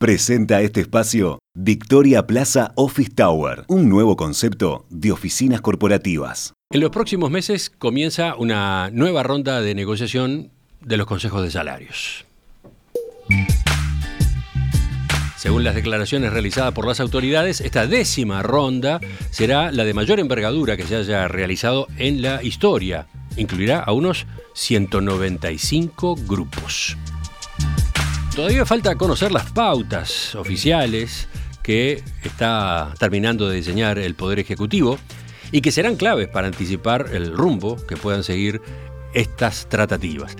Presenta este espacio Victoria Plaza Office Tower, un nuevo concepto de oficinas corporativas. En los próximos meses comienza una nueva ronda de negociación de los consejos de salarios. Según las declaraciones realizadas por las autoridades, esta décima ronda será la de mayor envergadura que se haya realizado en la historia. Incluirá a unos 195 grupos. Todavía falta conocer las pautas oficiales que está terminando de diseñar el Poder Ejecutivo y que serán claves para anticipar el rumbo que puedan seguir estas tratativas.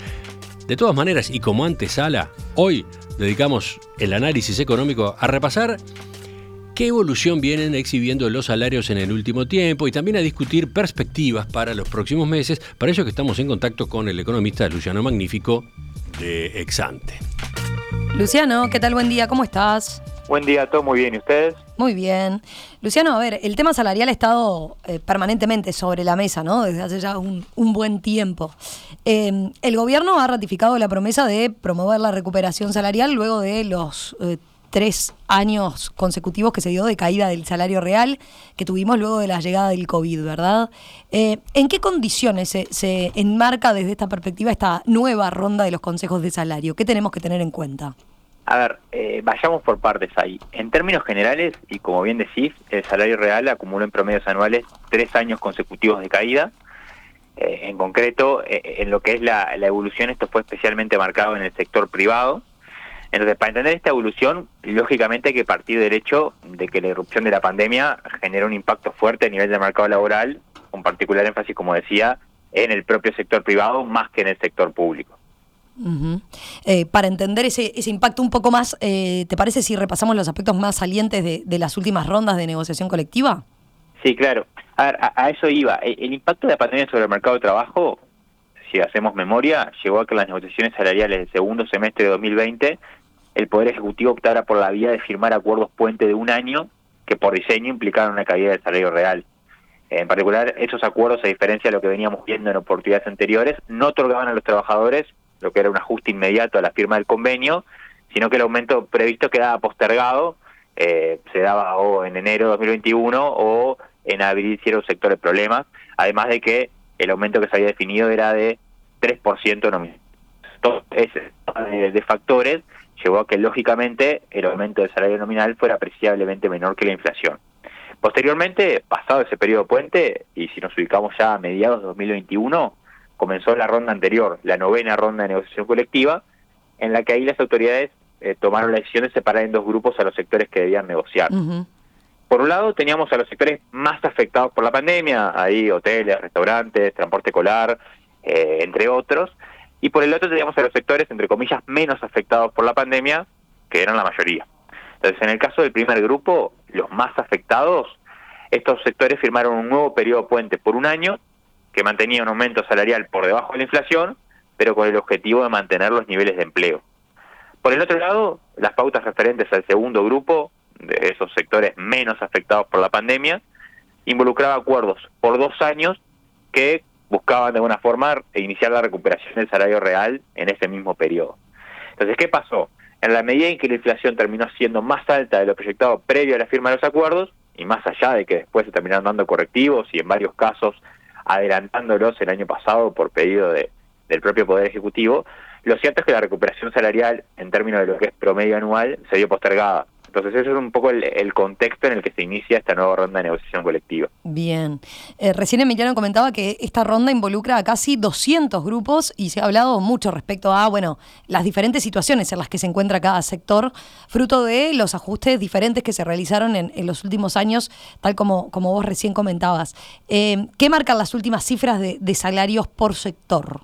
De todas maneras, y como antesala, hoy dedicamos el análisis económico a repasar qué evolución vienen exhibiendo los salarios en el último tiempo y también a discutir perspectivas para los próximos meses. Para eso que estamos en contacto con el economista Luciano Magnífico de Exante. Luciano, ¿qué tal? Buen día, ¿cómo estás? Buen día, todo muy bien. ¿Y ustedes? Muy bien. Luciano, a ver, el tema salarial ha estado eh, permanentemente sobre la mesa, ¿no? Desde hace ya un, buen tiempo. Em, el gobierno ha ratificado la promesa de promover la recuperación salarial luego de los eh, tres años consecutivos que se dio de caída del salario real que tuvimos luego de la llegada del COVID, ¿verdad? Eh, ¿En qué condiciones se, se enmarca desde esta perspectiva esta nueva ronda de los consejos de salario? ¿Qué tenemos que tener en cuenta? A ver, eh, vayamos por partes ahí. En términos generales, y como bien decís, el salario real acumuló en promedios anuales tres años consecutivos de caída. Eh, en concreto, eh, en lo que es la, evolución, esto fue especialmente marcado en el sector privado. Entonces, para entender esta evolución, lógicamente hay que partir del hecho de que la irrupción de la pandemia generó un impacto fuerte a nivel del mercado laboral, con particular énfasis, como decía, en el propio sector privado más que en el sector público. Eh, para entender ese, ese, impacto un poco más, eh, ¿te parece si repasamos los aspectos más salientes de, las últimas rondas de negociación colectiva? Sí, claro. A, ver, a, eso iba. El, impacto de la pandemia sobre el mercado de trabajo, si hacemos memoria, llegó a que las negociaciones salariales del segundo semestre de 2020 el Poder Ejecutivo optara por la vía de firmar acuerdos puente de un año que por diseño implicaron una caída del salario real. En particular, esos acuerdos, a diferencia de lo que veníamos viendo en oportunidades anteriores, no otorgaban a los trabajadores lo que era un ajuste inmediato a la firma del convenio, sino que el aumento previsto quedaba postergado, eh, se daba o en enero de 2021 o en abril si era un sector de problemas, además de que el aumento que se había definido era de 3% nominal. Todo ese de factores llevó a que lógicamente el aumento del salario nominal fuera apreciablemente menor que la inflación. Posteriormente, pasado ese periodo puente, y si nos ubicamos ya a mediados de 2021, comenzó la ronda anterior, la novena ronda de negociación colectiva, en la que ahí las autoridades eh, tomaron la decisión de separar en dos grupos a los sectores que debían negociar. Por un lado teníamos a los sectores más afectados por la pandemia, ahí hoteles, restaurantes, transporte escolar, eh, entre otros, y por el otro teníamos a los sectores, entre comillas, menos afectados por la pandemia, que eran la mayoría. Entonces, en el caso del primer grupo, los más afectados, estos sectores firmaron un nuevo periodo puente por un año que mantenía un aumento salarial por debajo de la inflación, pero con el objetivo de mantener los niveles de empleo. Por el otro lado, las pautas referentes al segundo grupo, de esos sectores menos afectados por la pandemia, involucraba acuerdos por dos años que buscaban de alguna forma iniciar la recuperación del salario real en ese mismo periodo. Entonces, ¿qué pasó? En la medida en que la inflación terminó siendo más alta de lo proyectado previo a la firma de los acuerdos, y más allá de que después se terminaron dando correctivos y en varios casos adelantándolos el año pasado por pedido de, del propio Poder Ejecutivo, lo cierto es que la recuperación salarial en términos de lo que es promedio anual se dio postergada. Entonces ese es un poco el, contexto en el que se inicia esta nueva ronda de negociación colectiva. Bien. Eh, recién Emiliano comentaba que esta ronda involucra a casi 200 grupos y se ha hablado mucho respecto a, bueno, las diferentes situaciones en las que se encuentra cada sector, fruto de los ajustes diferentes que se realizaron en, los últimos años, tal como, como vos recién comentabas. Eh, ¿Qué marcan las últimas cifras de, salarios por sector?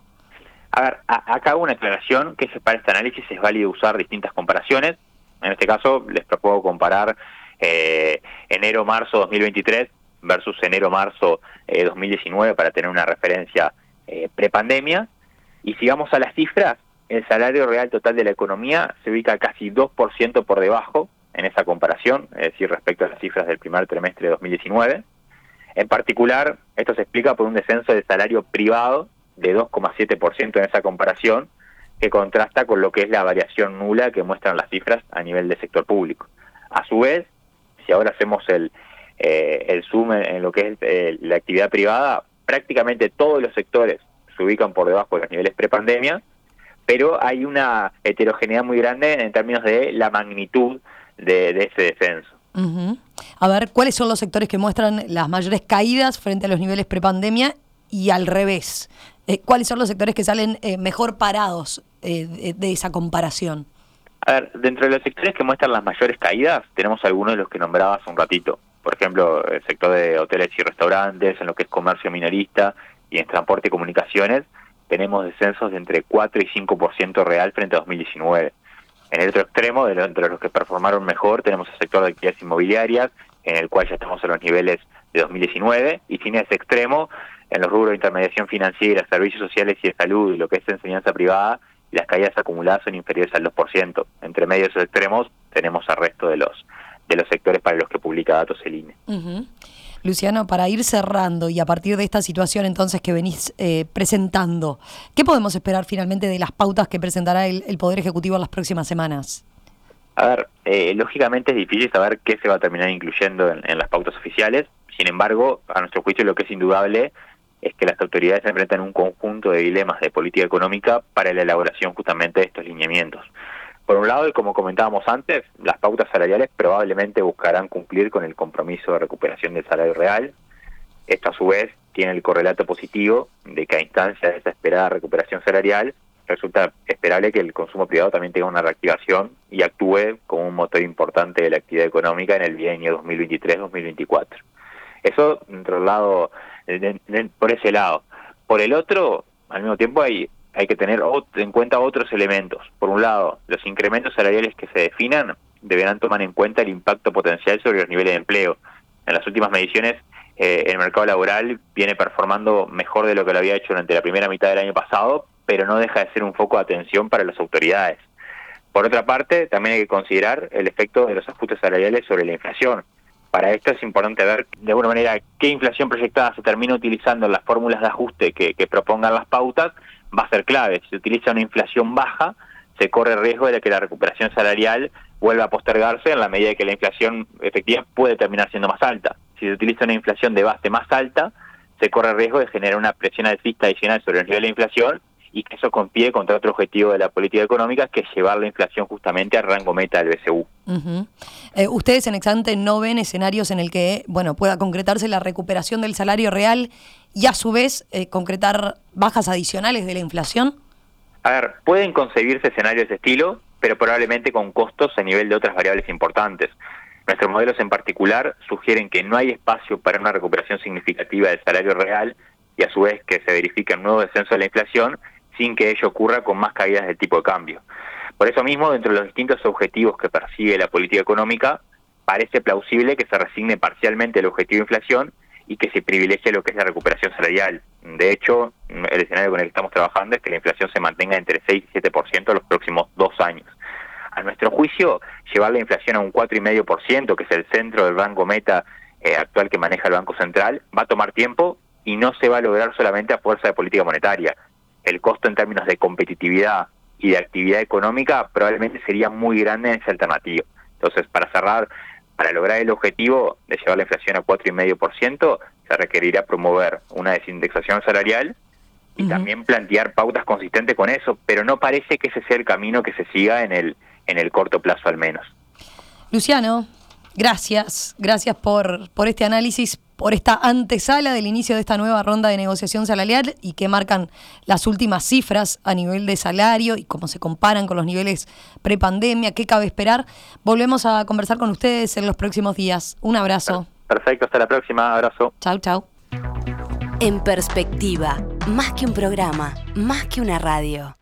A ver, acá hago una aclaración que para este análisis es válido usar distintas comparaciones en este caso les propongo comparar eh, enero-marzo 2023 versus enero-marzo 2019 eh, para tener una referencia eh, prepandemia. Y si vamos a las cifras, el salario real total de la economía se ubica casi 2% por debajo en esa comparación, es decir, respecto a las cifras del primer trimestre de 2019. En particular, esto se explica por un descenso del salario privado de 2,7% en esa comparación, que contrasta con lo que es la variación nula que muestran las cifras a nivel del sector público. A su vez, si ahora hacemos el, eh, el zoom en, lo que es eh, la actividad privada, prácticamente todos los sectores se ubican por debajo de los niveles prepandemia, pero hay una heterogeneidad muy grande en términos de la magnitud de, ese descenso. A ver, ¿cuáles son los sectores que muestran las mayores caídas frente a los niveles prepandemia y al revés? Eh, ¿Cuáles son los sectores que salen eh, mejor parados eh, de, esa comparación? A ver, dentro de los sectores que muestran las mayores caídas, tenemos algunos de los que nombrabas un ratito. Por ejemplo, el sector de hoteles y restaurantes, en lo que es comercio minorista y en transporte y comunicaciones, tenemos descensos de entre 4 y 5% real frente a 2019. En el otro extremo, de entre los que performaron mejor, tenemos el sector de actividades inmobiliarias, en el cual ya estamos en los niveles de 2019, y sin ese extremo, en los rubros de intermediación financiera, servicios sociales y de salud, y lo que es enseñanza privada, las caídas acumuladas son inferiores al 2%. Entre medio de esos extremos tenemos al resto de los de los sectores para los que publica datos el INE. Luciano, para ir cerrando y a partir de esta situación entonces que venís eh, presentando, ¿qué podemos esperar finalmente de las pautas que presentará el, Poder Ejecutivo en las próximas semanas? A ver, eh, lógicamente es difícil saber qué se va a terminar incluyendo en, las pautas oficiales, sin embargo, a nuestro juicio lo que es indudable es que las autoridades enfrentan un conjunto de dilemas de política económica para la elaboración justamente de estos lineamientos. Por un lado, y como comentábamos antes, las pautas salariales probablemente buscarán cumplir con el compromiso de recuperación del salario real. Esto a su vez tiene el correlato positivo de que a instancia de esa esperada recuperación salarial resulta esperable que el consumo privado también tenga una reactivación y actúe como un motor importante de la actividad económica en el bienio 2023-2024. Eso dentro lado, por ese lado. Por el otro, al mismo tiempo hay, hay que tener en cuenta otros elementos. Por un lado, los incrementos salariales que se definan deberán tomar en cuenta el impacto potencial sobre los niveles de empleo. En las últimas mediciones, eh, el mercado laboral viene performando mejor de lo que lo había hecho durante la primera mitad del año pasado, pero no deja de ser un foco de atención para las autoridades. Por otra parte, también hay que considerar el efecto de los ajustes salariales sobre la inflación. Para esto es importante ver de alguna manera qué inflación proyectada se termina utilizando en las fórmulas de ajuste que, propongan las pautas, va a ser clave. Si se utiliza una inflación baja, se corre el riesgo de que la recuperación salarial vuelva a postergarse en la medida que la inflación efectiva puede terminar siendo más alta. Si se utiliza una inflación de base más alta, se corre el riesgo de generar una presión alcista adicional sobre el nivel de inflación y que eso compie contra otro objetivo de la política económica, que es llevar la inflación justamente al rango meta del BCU. Eh, ustedes en Exante no ven escenarios en el que bueno pueda concretarse la recuperación del salario real y a su vez eh, concretar bajas adicionales de la inflación. A ver, pueden concebirse escenarios de estilo, pero probablemente con costos a nivel de otras variables importantes. Nuestros modelos en particular sugieren que no hay espacio para una recuperación significativa del salario real y a su vez que se verifique un nuevo descenso de la inflación sin que ello ocurra con más caídas del tipo de cambio. Por eso mismo, dentro de los distintos objetivos que persigue la política económica, parece plausible que se resigne parcialmente el objetivo de inflación y que se privilegie lo que es la recuperación salarial. De hecho, el escenario con el que estamos trabajando es que la inflación se mantenga entre 6 y 7% en los próximos dos años. A nuestro juicio, llevar la inflación a un 4,5%, que es el centro del rango meta eh, actual que maneja el Banco Central, va a tomar tiempo y no se va a lograr solamente a fuerza de política monetaria el costo en términos de competitividad y de actividad económica probablemente sería muy grande en esa alternativa. Entonces, para cerrar, para lograr el objetivo de llevar la inflación a 4,5%, se requerirá promover una desindexación salarial y también plantear pautas consistentes con eso, pero no parece que ese sea el camino que se siga en el, en el corto plazo al menos. Luciano, gracias, gracias por, por este análisis, por esta antesala del inicio de esta nueva ronda de negociación salarial y que marcan las últimas cifras a nivel de salario y cómo se comparan con los niveles prepandemia, qué cabe esperar. Volvemos a conversar con ustedes en los próximos días. Un abrazo. Perfecto, hasta la próxima. Abrazo. Chau, chau. En perspectiva, más que un programa, más que una radio.